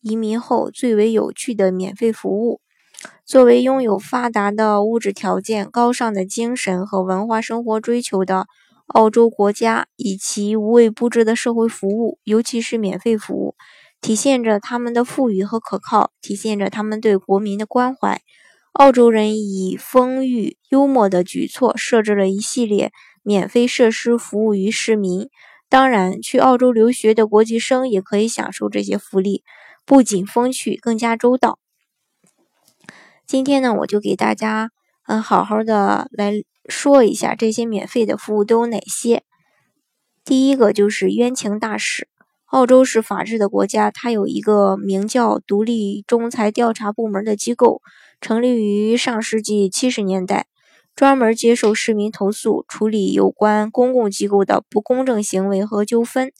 移民后最为有趣的免费服务。作为拥有发达的物质条件、高尚的精神和文化生活追求的澳洲国家，以其无微不至的社会服务，尤其是免费服务，体现着他们的富裕和可靠，体现着他们对国民的关怀。澳洲人以风趣幽默的举措，设置了一系列免费设施服务于市民。当然，去澳洲留学的国际生也可以享受这些福利。不仅风趣，更加周到。今天呢，我就给大家嗯好好的来说一下这些免费的服务都有哪些。第一个就是冤情大使。澳洲是法治的国家，它有一个名叫独立仲裁调查部门的机构，成立于上世纪七十年代，专门接受市民投诉，处理有关公共机构的不公正行为和纠纷。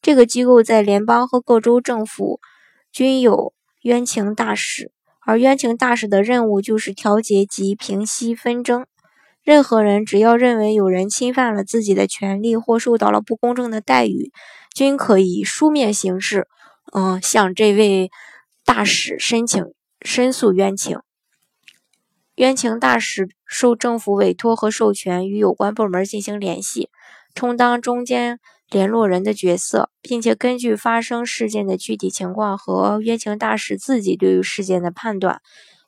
这个机构在联邦和各州政府。均有冤情大使，而冤情大使的任务就是调解及平息纷争。任何人只要认为有人侵犯了自己的权利或受到了不公正的待遇，均可以书面形式，嗯，向这位大使申请申诉冤情。冤情大使受政府委托和授权，与有关部门进行联系，充当中间。联络人的角色，并且根据发生事件的具体情况和冤情大使自己对于事件的判断，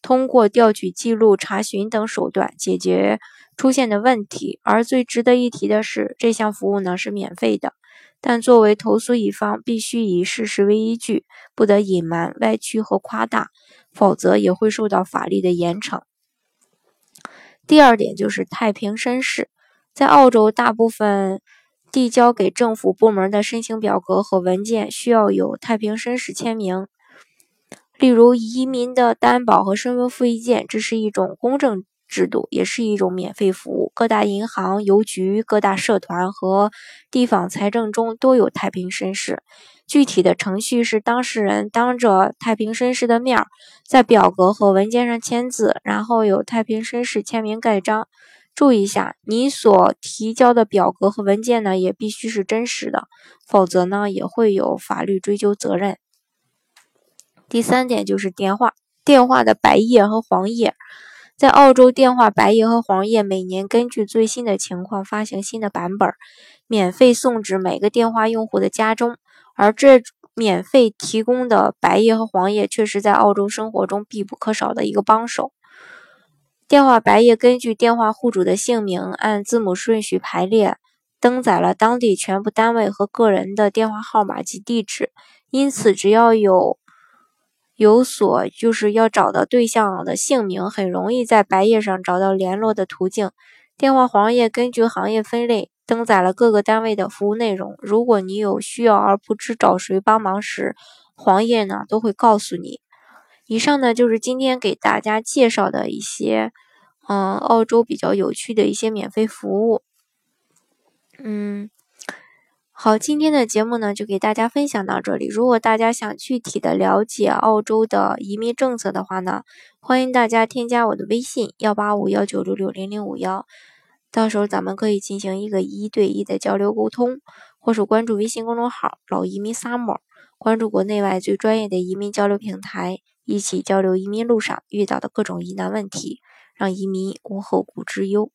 通过调取记录、查询等手段解决出现的问题。而最值得一提的是，这项服务呢是免费的，但作为投诉一方，必须以事实为依据，不得隐瞒、歪曲和夸大，否则也会受到法律的严惩。第二点就是太平绅士，在澳洲大部分。递交给政府部门的申请表格和文件需要有太平绅士签名，例如移民的担保和身份复印件，这是一种公证制度，也是一种免费服务。各大银行、邮局、各大社团和地方财政中都有太平绅士。具体的程序是当事人当着太平绅士的面，在表格和文件上签字，然后由太平绅士签名盖章。注意一下，你所提交的表格和文件呢，也必须是真实的，否则呢，也会有法律追究责任。第三点就是电话，电话的白页和黄页，在澳洲，电话白页和黄页每年根据最新的情况发行新的版本，免费送至每个电话用户的家中。而这免费提供的白页和黄页，却是在澳洲生活中必不可少的一个帮手。电话白页根据电话户主的姓名按字母顺序排列，登载了当地全部单位和个人的电话号码及地址。因此，只要有有所就是要找到对象的姓名，很容易在白页上找到联络的途径。电话黄页根据行业分类，登载了各个单位的服务内容。如果你有需要而不知找谁帮忙时，黄页呢都会告诉你。以上呢就是今天给大家介绍的一些，嗯，澳洲比较有趣的一些免费服务。嗯，好，今天的节目呢就给大家分享到这里。如果大家想具体的了解澳洲的移民政策的话呢，欢迎大家添加我的微信幺八五幺九六六零零五幺，到时候咱们可以进行一个一对一的交流沟通，或是关注微信公众号“老移民 summer”，关注国内外最专业的移民交流平台。一起交流移民路上遇到的各种疑难问题，让移民无后顾之忧。